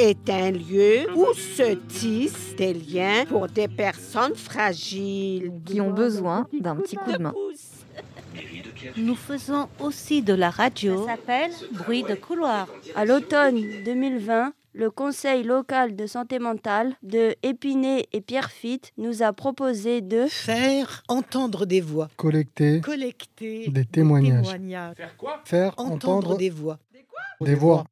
est un lieu où se tissent des liens pour des personnes fragiles. Qui ont besoin d'un petit coup de main. Nous faisons aussi de la radio. Ça s'appelle Bruit de couloir. À l'automne 2020, le Conseil local de santé mentale de Épinay et Pierrefitte nous a proposé de faire entendre des voix, collecter, collecter des témoignages, Faire quoi faire entendre, entendre des voix, des voix,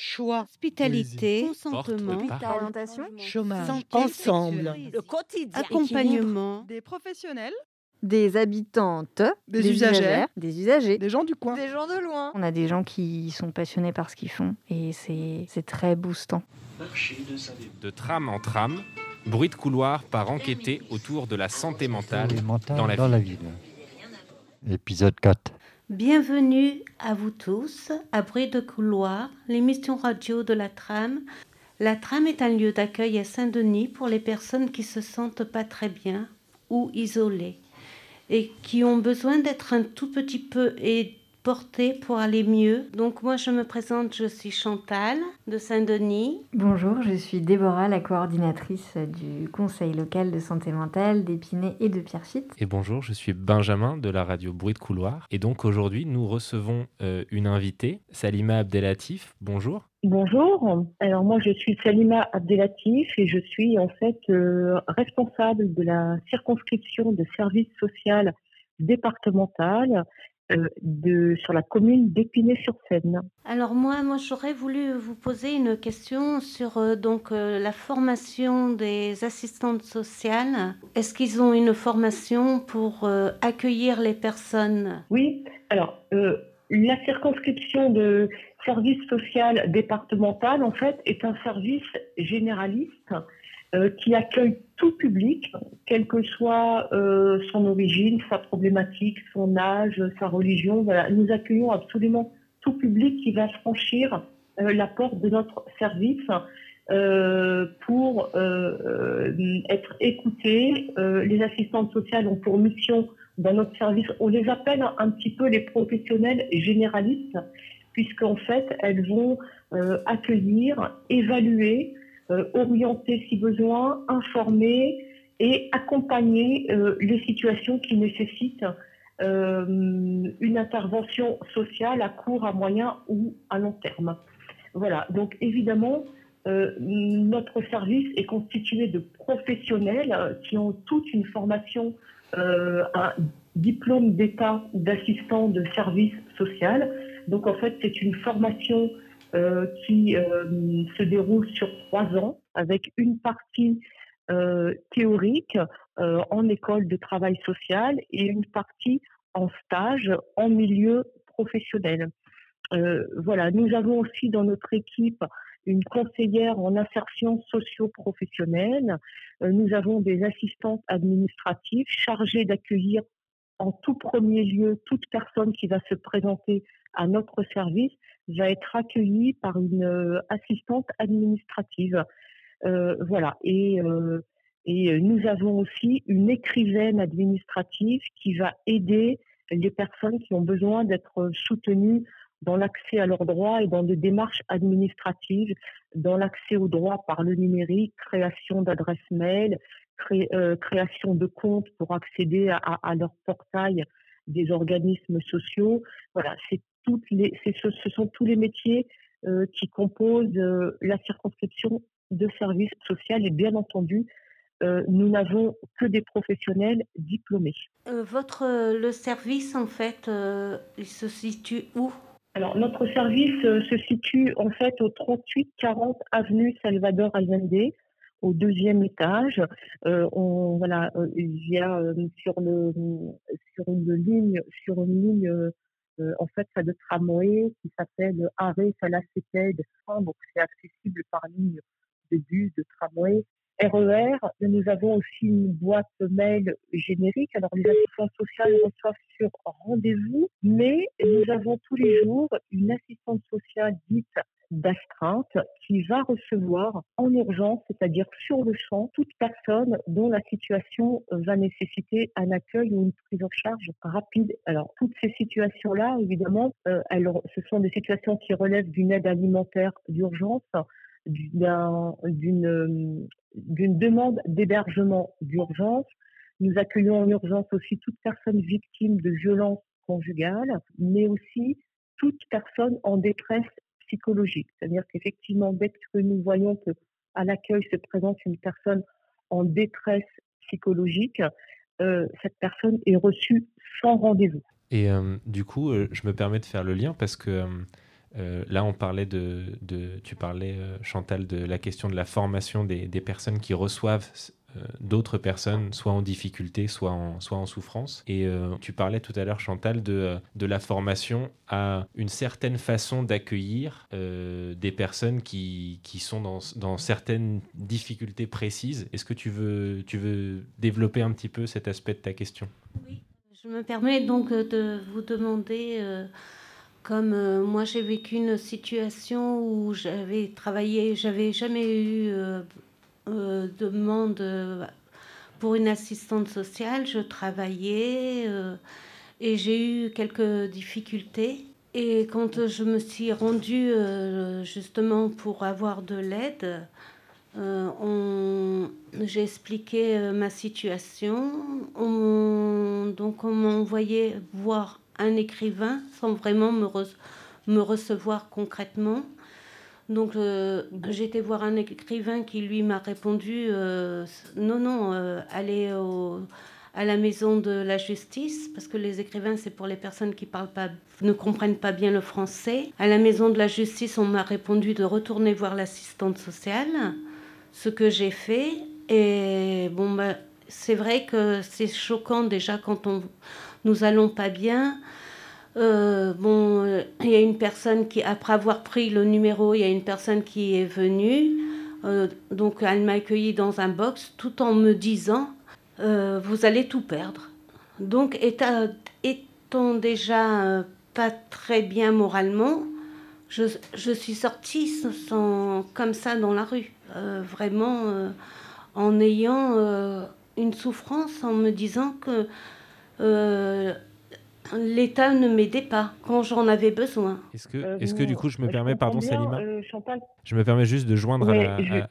choix, Hospitalité, Consentement. Orientation chômage, Santé ensemble, sexuelle. le quotidien, accompagnement, Des professionnels, Des habitantes, Des usagères. des usagers. des gens du coin. gens de loin. On a des gens qui sont passionnés par ce qu'ils font et c'est c'est très boostant. De tram en tram, bruit de couloir par enquêter autour de la santé mentale Santé mentale dans la dans la ville. Épisode 4. Bienvenue à vous tous à Bruit de couloir, l'émission radio de la Tram. La Tram est un lieu d'accueil à Saint-Denis pour les personnes qui se sentent pas très bien ou isolées et qui ont besoin d'être un tout petit peu et portées pour aller mieux. Donc moi je me présente, je suis Chantal de Saint-Denis. Bonjour, je suis Déborah, la coordinatrice du Conseil local de santé mentale d'Épinay et de Pierrefitte. Et bonjour, je suis Benjamin de la radio Bruit de couloir. Et donc aujourd'hui, nous recevons euh, une invitée, Salima Abdelatif. Bonjour. Bonjour, alors moi je suis Salima Abdelatif et je suis en fait euh, responsable de la circonscription de services social départemental de, sur la commune d'Épinay-sur-Seine. Alors moi, moi j'aurais voulu vous poser une question sur euh, donc euh, la formation des assistantes sociales. Est-ce qu'ils ont une formation pour euh, accueillir les personnes? Oui, alors euh, la circonscription de service social départemental en fait est un service généraliste euh, qui accueille tout public, quelle que soit euh, son origine, sa problématique, son âge, sa religion. Voilà. Nous accueillons absolument tout public qui va franchir euh, la porte de notre service euh, pour euh, être écouté. Les assistantes sociales ont pour mission dans notre service, on les appelle un petit peu les professionnels généralistes, puisqu'en fait, elles vont accueillir, évaluer, orienter si besoin, informer et accompagner euh, les situations qui nécessitent euh, une intervention sociale à court, à moyen ou à long terme. Voilà, donc évidemment, euh, notre service est constitué de professionnels euh, qui ont toute une formation, euh, un diplôme d'état d'assistant de service social. Donc en fait, c'est une formation euh, qui euh, se déroule sur trois ans avec une partie euh, théorique en école de travail social et une partie en stage en milieu professionnel. Voilà, nous avons aussi dans notre équipe une conseillère en insertion socio-professionnelle. Nous avons des assistantes administratives chargées d'accueillir en tout premier lieu toute personne qui va se présenter à notre service va être accueillie par une euh, assistante administrative. Euh, voilà. Et, euh, nous avons aussi une écrivaine administrative qui va aider les personnes qui ont besoin d'être soutenues dans l'accès à leurs droits et dans des démarches administratives, dans l'accès aux droits par le numérique, création d'adresses mail, cré- création de comptes pour accéder à, leur portail des organismes sociaux. Voilà, toutes les, c'est ce, ce sont tous les métiers euh, qui composent euh, la circonscription de services social et bien entendu, euh, nous n'avons que des professionnels diplômés. Votre le service en fait, il se situe où? Alors, notre service se situe en fait au 38-40 avenue Salvador Allende, au deuxième étage. Euh, on, voilà, il y a euh, sur, le, sur une ligne, sur une ligne euh, en fait, ça de tramway qui s'appelle Arrêt Salacépède. Donc, c'est accessible par ligne de bus, de tramway. RER, nous avons aussi une boîte mail générique. Alors, les assistants sociales reçoivent sur rendez-vous, mais nous avons tous les jours une assistante sociale dite d'astreinte qui va recevoir en urgence, c'est-à-dire sur le champ, toute personne dont la situation va nécessiter un accueil ou une prise en charge rapide. Alors, toutes ces situations-là, évidemment, euh, ce sont des situations qui relèvent d'une aide alimentaire d'urgence, d'une demande d'hébergement d'urgence. Nous accueillons en urgence aussi toute personne victime de violences conjugales, mais aussi toute personne en détresse psychologique. C'est-à-dire qu'effectivement, dès que nous voyons que à l'accueil se présente une personne en détresse psychologique, euh, cette personne est reçue sans rendez-vous. Et euh, du coup, euh, je me permets de faire le lien parce que là, on parlait de, tu parlais, Chantal, de la question de la formation des, des personnes qui reçoivent d'autres personnes, soit en difficulté, soit en, soit en souffrance. Et euh, tu parlais tout à l'heure, Chantal, de, de la formation à une certaine façon d'accueillir euh, des personnes qui, qui sont dans, dans, certaines difficultés précises. Est-ce que tu veux, tu veux développer un petit peu cet aspect de ta question? Oui, je me permets donc de vous demander... comme moi j'ai vécu une situation où j'avais travaillé, j'avais jamais eu euh, demande euh, pour une assistante sociale, je travaillais euh, et j'ai eu quelques difficultés. Et quand je me suis rendue justement pour avoir de l'aide, j'ai expliqué ma situation. donc on m'a envoyé voir un écrivain sans vraiment me, me recevoir concrètement. Donc euh, été voir un écrivain qui lui m'a répondu euh, non non euh, allez à la maison de la justice parce que les écrivains c'est pour les personnes qui parlent pas ne comprennent pas bien le français. À la maison de la justice on m'a répondu de retourner voir l'assistante sociale, ce que j'ai fait et bon bah, c'est vrai que c'est choquant déjà quand on nous allons pas bien. Euh, bon, euh, il y a une personne qui, après avoir pris le numéro, il y a une personne qui est venue. Euh, donc, elle m'a accueilli dans un box tout en me disant Vous allez tout perdre. Donc, étant déjà pas très bien moralement, je, je suis sortie sans, comme ça dans la rue. vraiment en ayant une souffrance, en me disant que l'État ne m'aidait pas quand j'en avais besoin. Est-ce que, est-ce que du coup, je me permets, pardon Salima, euh, je me permets juste de joindre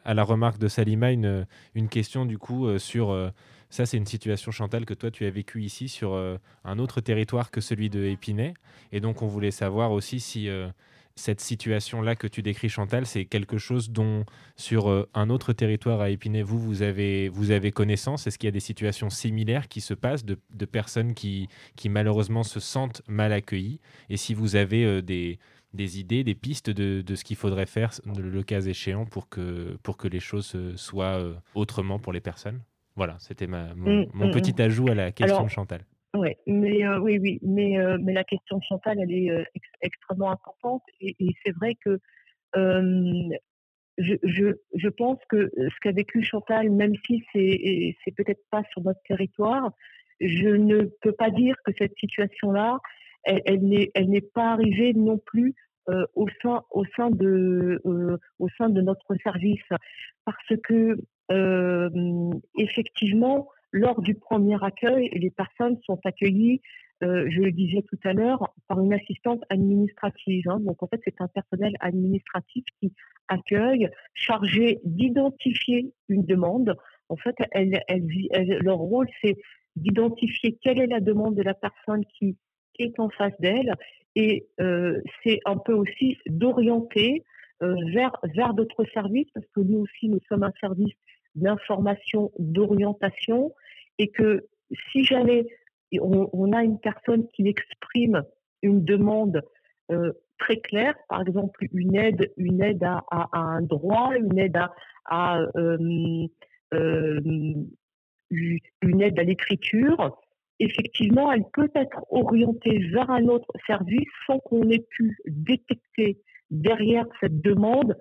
à, la, remarque de Salima une, une question du coup euh, sur... Euh, ça, c'est une situation, Chantal, que toi, tu as vécu ici sur un autre territoire que celui de Épinay. Et donc, on voulait savoir aussi si cette situation-là que tu décris, Chantal, c'est quelque chose dont, sur euh, un autre territoire à Épinay, vous, vous avez, vous avez connaissance? Est-ce qu'il y a des situations similaires qui se passent de, personnes qui, qui, malheureusement, se sentent mal accueillies? Et si vous avez euh, des, des, idées, des pistes de, de ce qu'il faudrait faire, le cas échéant, pour que, pour que les choses soient euh, autrement pour les personnes? Voilà, c'était mon, mmh, mon mmh, petit mmh. ajout à la question de Chantal. Ouais, mais euh, oui, oui, mais, euh, mais la question de Chantal, elle est euh, extrêmement importante et, c'est vrai que je, je, je, pense que ce qu'a vécu Chantal, même si c'est c'est peut-être pas sur notre territoire, je ne peux pas dire que cette situation-là, elle, elle n'est pas arrivée non plus au sein au sein de au sein de notre service. Parce que effectivement lors du premier accueil, les personnes sont accueillies, euh, je le disais tout à l'heure, par une assistante administrative. Hein. Donc en fait, c'est un personnel administratif qui accueille, chargé d'identifier une demande. En fait, leur rôle, c'est d'identifier quelle est la demande de la personne qui est en face d'elle et euh, c'est un peu aussi d'orienter euh, vers d'autres services parce que nous aussi, nous sommes un service d'information, d'orientation, et que si jamais on, a une personne qui exprime une demande euh, très claire, par exemple une aide, une aide à, un droit, une aide à, euh, euh, une aide à l'écriture, effectivement, elle peut être orientée vers un autre service sans qu'on ait pu détecter derrière cette demande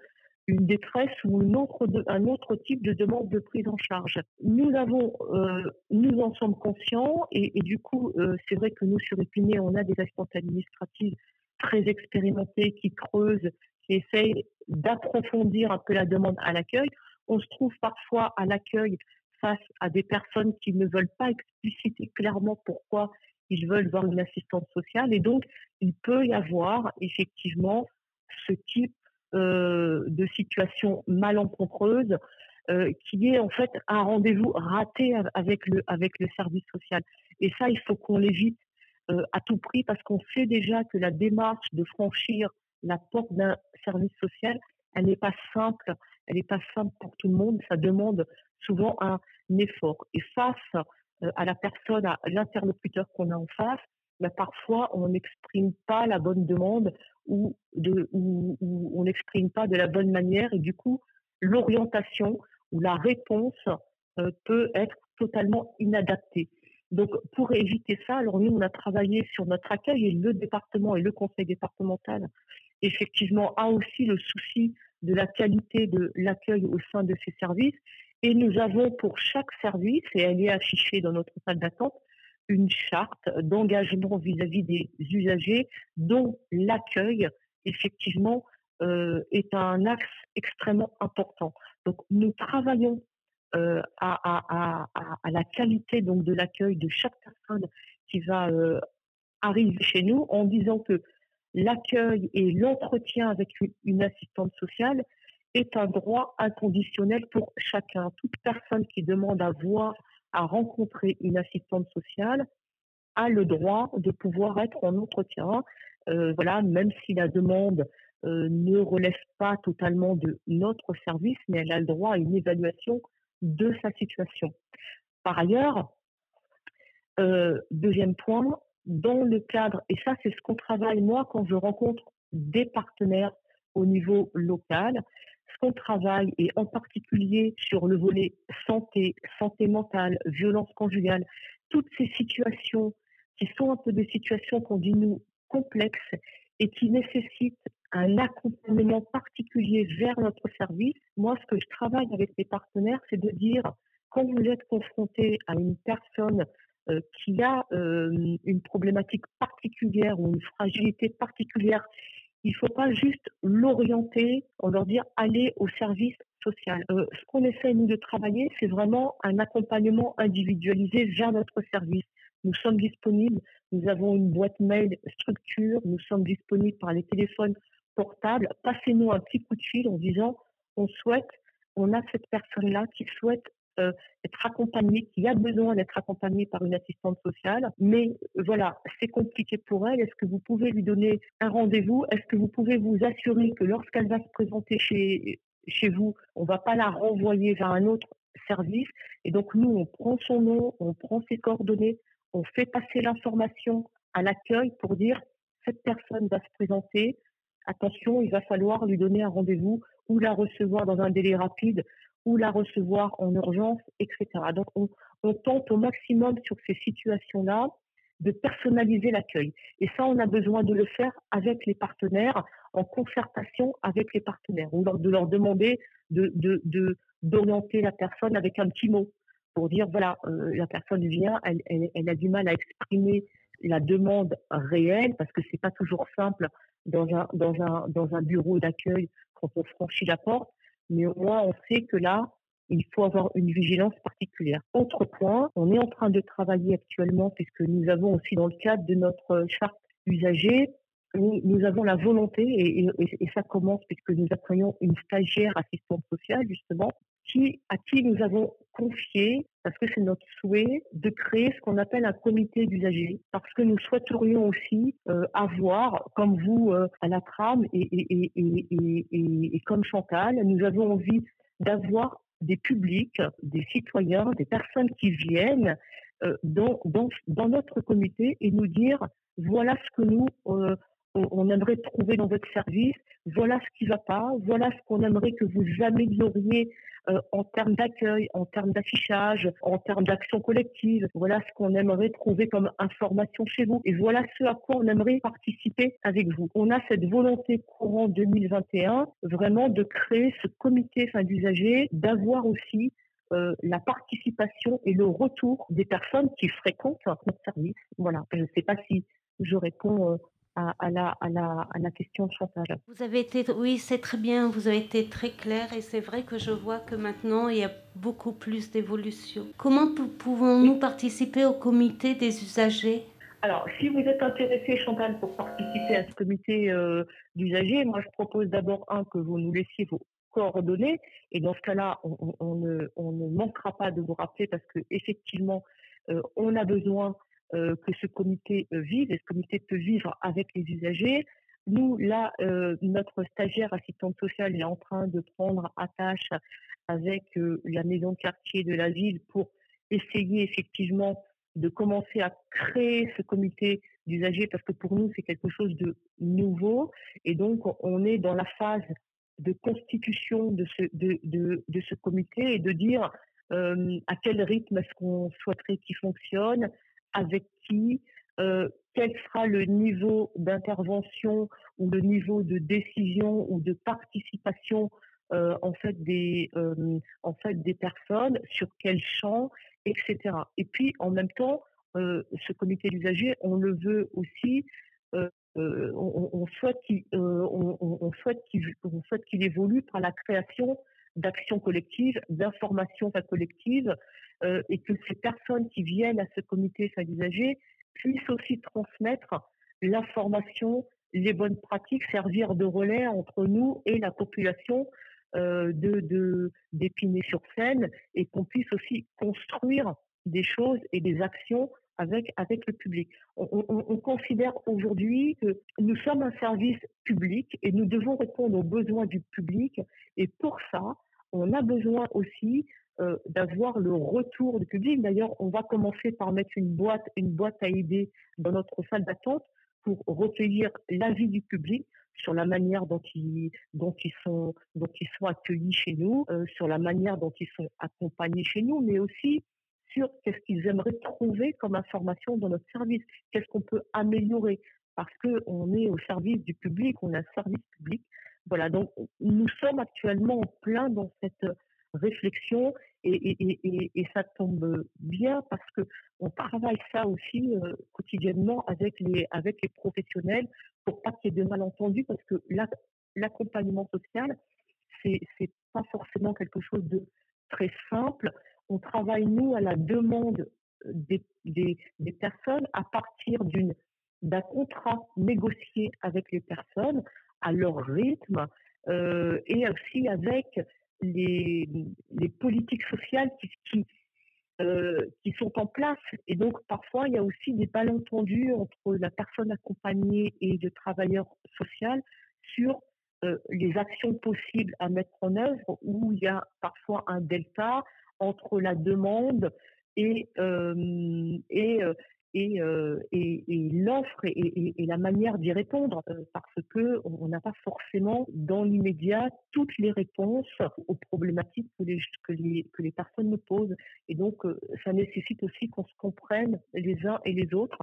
une détresse ou une autre un autre type de demande de prise en charge. Nous avons, euh, nous en sommes conscients et, du coup, euh, c'est vrai que nous sur Épinay, on a des assistantes administratives très expérimentées qui creusent, qui essayent d'approfondir un peu la demande à l'accueil. On se trouve parfois à l'accueil face à des personnes qui ne veulent pas expliciter clairement pourquoi ils veulent voir une assistante sociale et donc il peut y avoir effectivement ce type de situations malencontreuses, qui est en fait un rendez-vous raté avec le, avec le service social. Et ça, il faut qu'on l'évite à tout prix parce qu'on sait déjà que la démarche de franchir la porte d'un service social, elle n'est pas simple, elle n'est pas simple pour tout le monde, ça demande souvent un effort. Et face à la personne, à l'interlocuteur qu'on a en face, bah, parfois on n'exprime pas la bonne demande ou, on n'exprime pas de la bonne manière et du coup l'orientation ou la réponse peut être totalement inadaptée. Donc, pour éviter ça, alors nous, on a travaillé sur notre accueil et le département et le conseil départemental, effectivement, a aussi le souci de la qualité de l'accueil au sein de ces services. Et nous avons pour chaque service, et elle est affichée dans notre salle d'attente, une charte d'engagement vis-à-vis des usagers dont l'accueil, effectivement, euh, est un axe extrêmement important. Donc, nous travaillons euh, à, la qualité donc de l'accueil de chaque personne qui va euh, arriver chez nous en disant que l'accueil et l'entretien avec une, assistante sociale est un droit inconditionnel pour chacun. Toute personne qui demande à voir, à rencontrer une assistante sociale a le droit de pouvoir être en entretien. Euh, voilà, même si la demande ne relève pas totalement de notre service, mais elle a le droit à une évaluation de sa situation. Par ailleurs, euh, deuxième point, dans le cadre, et ça c'est ce qu'on travaille moi quand je rencontre des partenaires au niveau local, ce qu'on travaille, et en particulier sur le volet santé, santé mentale, violence conjugale, toutes ces situations qui sont un peu des situations qu'on dit nous complexes et qui nécessitent un accompagnement particulier vers notre service. Moi, ce que je travaille avec les partenaires, c'est de dire, quand vous êtes confronté à une personne euh, qui a euh, une problématique particulière ou une fragilité particulière, il ne faut pas juste l'orienter, on leur dire allez au service social. Euh, ce qu'on essaie, nous, de travailler, c'est vraiment un accompagnement individualisé vers notre service. Nous sommes disponibles, nous avons une boîte mail structure, nous sommes disponibles par les téléphones portable, passez-nous un petit coup de fil en disant on souhaite, on a cette personne-là qui souhaite euh, être accompagnée, qui a besoin d'être accompagnée par une assistante sociale, mais euh, voilà, c'est compliqué pour elle. Est-ce que vous pouvez lui donner un rendez-vous? Est-ce que vous pouvez vous assurer que lorsqu'elle va se présenter chez, chez vous, on ne va pas la renvoyer vers un autre service? Et donc nous, on prend son nom, on prend ses coordonnées, on fait passer l'information à l'accueil pour dire cette personne va se présenter, attention, il va falloir lui donner un rendez-vous ou la recevoir dans un délai rapide ou la recevoir en urgence, etc. Donc, on, tente au maximum sur ces situations-là de personnaliser l'accueil. Et ça, on a besoin de le faire avec les partenaires, en concertation avec les partenaires, ou de leur demander de, d'orienter la personne avec un petit mot pour dire, voilà, euh, la personne vient, elle, a du mal à exprimer la demande réelle, parce que c'est pas toujours simple dans un, dans un bureau d'accueil quand on franchit la porte, mais au moins on sait que là, il faut avoir une vigilance particulière. Autre point, on est en train de travailler actuellement, puisque nous avons aussi dans le cadre de notre charte usagée, nous, nous avons la volonté, et, et, ça commence puisque nous accueillons une stagiaire assistante sociale, justement, qui, à qui nous avons confié, parce que c'est notre souhait, de créer ce qu'on appelle un comité d'usagers, parce que nous souhaiterions aussi euh, avoir, comme vous euh, à la trame et, et, et, et, comme Chantal, nous avons envie d'avoir des publics, des citoyens, des personnes qui viennent euh, dans, dans, dans, notre comité et nous dire voilà ce que nous on aimerait trouver dans votre service, voilà ce qui ne va pas, voilà ce qu'on aimerait que vous amélioriez euh, en termes d'accueil, en termes d'affichage, en termes d'action collective. Voilà ce qu'on aimerait trouver comme information chez vous. Et voilà ce à quoi on aimerait participer avec vous. On a cette volonté courant 2021 vraiment de créer ce comité fin d'usagers, d'avoir aussi euh, la participation et le retour des personnes qui fréquentent notre service. Voilà. Je ne sais pas si je réponds euh, à, la, à, la, à la question de Chantal. Vous avez été, oui, c'est très bien, vous avez été très clair et c'est vrai que je vois que maintenant il y a beaucoup plus d'évolution. Comment pouvons-nous participer au comité des usagers? Alors, si vous êtes intéressé, Chantal, pour participer à ce comité euh, d'usagers, moi je propose d'abord un que vous nous laissiez vos coordonnées. Et dans ce cas-là, on, ne, manquera pas de vous rappeler parce que effectivement, euh, on a besoin euh, que ce comité vive et ce comité peut vivre avec les usagers. Nous, là, notre stagiaire assistante sociale est en train de prendre attache avec la maison de quartier de la ville pour essayer effectivement de commencer à créer ce comité d'usagers parce que pour nous, c'est quelque chose de nouveau. Et donc, on est dans la phase de constitution de ce, de, de, ce comité et de dire euh, à quel rythme est-ce qu'on souhaiterait qu'il fonctionne, avec qui, euh, quel sera le niveau d'intervention ou le niveau de décision ou de participation euh, en fait des euh, en fait des personnes sur quel champ etc. Et puis, en même temps, ce comité d'usagers, on le veut aussi, on, souhaite qu'il on, souhaite qu'il évolue par la création d'actions collectives, d'informations collectives, et que ces personnes qui viennent à ce comité d'usagers puissent aussi transmettre l'information, les bonnes pratiques, servir de relais entre nous et la population euh, de d'Épinay-sur-Seine et qu'on puisse aussi construire des choses et des actions avec, avec le public. On, considère aujourd'hui que nous sommes un service public et nous devons répondre aux besoins du public. Et pour ça, on a besoin aussi euh, d'avoir le retour du public. D'ailleurs, on va commencer par mettre une boîte, une boîte à idées dans notre salle d'attente pour recueillir l'avis du public sur la manière dont ils, dont ils, sont, dont ils sont accueillis chez nous, euh, sur la manière dont ils sont accompagnés chez nous, mais aussi sur qu'est-ce qu'ils aimeraient trouver comme information dans notre service, qu'est-ce qu'on peut améliorer, parce qu'on est au service du public, on a un service public. Voilà, donc nous sommes actuellement en plein dans cette réflexion et, ça tombe bien parce que on travaille ça aussi euh, quotidiennement avec les professionnels pour pas qu'il y ait de malentendus parce que l'accompagnement social c'est pas forcément quelque chose de très simple. On travaille nous à la demande des, des, personnes à partir d'un contrat négocié avec les personnes à leur rythme euh, et aussi avec les, politiques sociales euh, qui sont en place. Et donc, parfois, il y a aussi des malentendus entre la personne accompagnée et le travailleur social sur euh, les actions possibles à mettre en œuvre, où il y a parfois un delta entre la demande et, l'offre et, la manière d'y répondre, parce que on n'a pas forcément dans l'immédiat toutes les réponses aux problématiques que les, que les, personnes nous posent. Et donc, ça nécessite aussi qu'on se comprenne les uns et les autres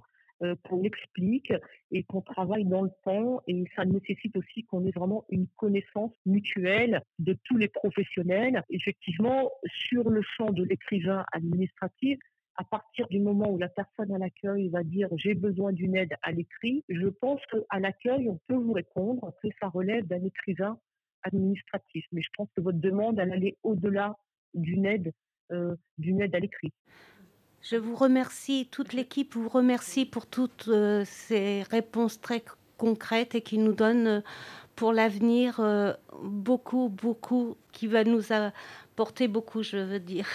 qu'on explique et qu'on travaille dans le temps. Et ça nécessite aussi qu'on ait vraiment une connaissance mutuelle de tous les professionnels. Effectivement, sur le champ de l'écrivain administratif, à partir du moment où la personne à l'accueil va dire j'ai besoin d'une aide à l'écrit, je pense qu'à l'accueil, on peut vous répondre que ça relève d'un écrivain administratif. Mais je pense que votre demande, elle allait au-delà d'une aide, euh, d'une aide à l'écrit. Je vous remercie, toute l'équipe vous remercie pour toutes euh, ces réponses très concrètes et qui nous donnent euh, pour l'avenir beaucoup, beaucoup, qui va nous apporter beaucoup, je veux dire.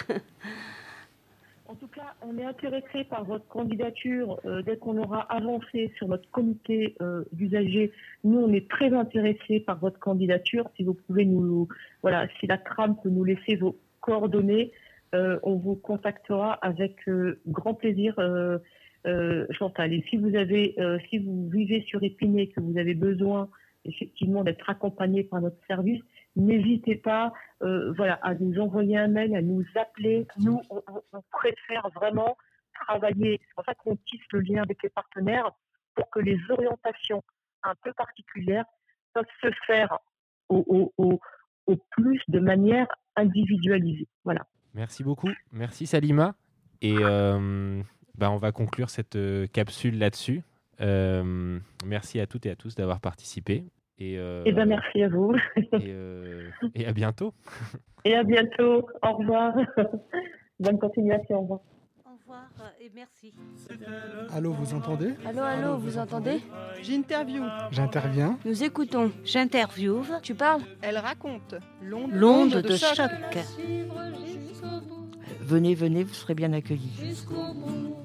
En tout cas, on est intéressé par votre candidature euh, dès qu'on aura avancé sur notre comité euh, d'usagers. Nous, on est très intéressés par votre candidature. Si vous pouvez nous, voilà, si la trame peut nous laisser vos coordonnées, euh, on vous contactera avec grand plaisir, Chantal. Et si vous avez, si vous vivez sur Épinay, que vous avez besoin effectivement d'être accompagné par notre service, n'hésitez pas euh, voilà, à nous envoyer un mail, à nous appeler. Nous, on, préfère vraiment travailler, c'est pour ça qu'on tisse le lien avec les partenaires pour que les orientations un peu particulières peuvent se faire au, au, au, plus de manière individualisée. Voilà. Merci beaucoup. Merci Salima. Et euh, bah, on va conclure cette euh, capsule là-dessus. merci à toutes et à tous d'avoir participé. Et, euh, eh ben, merci à vous. Euh, et, à bientôt. Et à bientôt. Au revoir. Bonne continuation. Au revoir. Et merci. Allô, vous entendez? Allô, allô, vous entendez? J'interview. J'interviens. Nous écoutons. J'interviewe. Tu parles? Elle raconte. L'onde L'onde de, de choc. choc. Venez, venez, vous serez bien accueillis. Jusqu'au bout.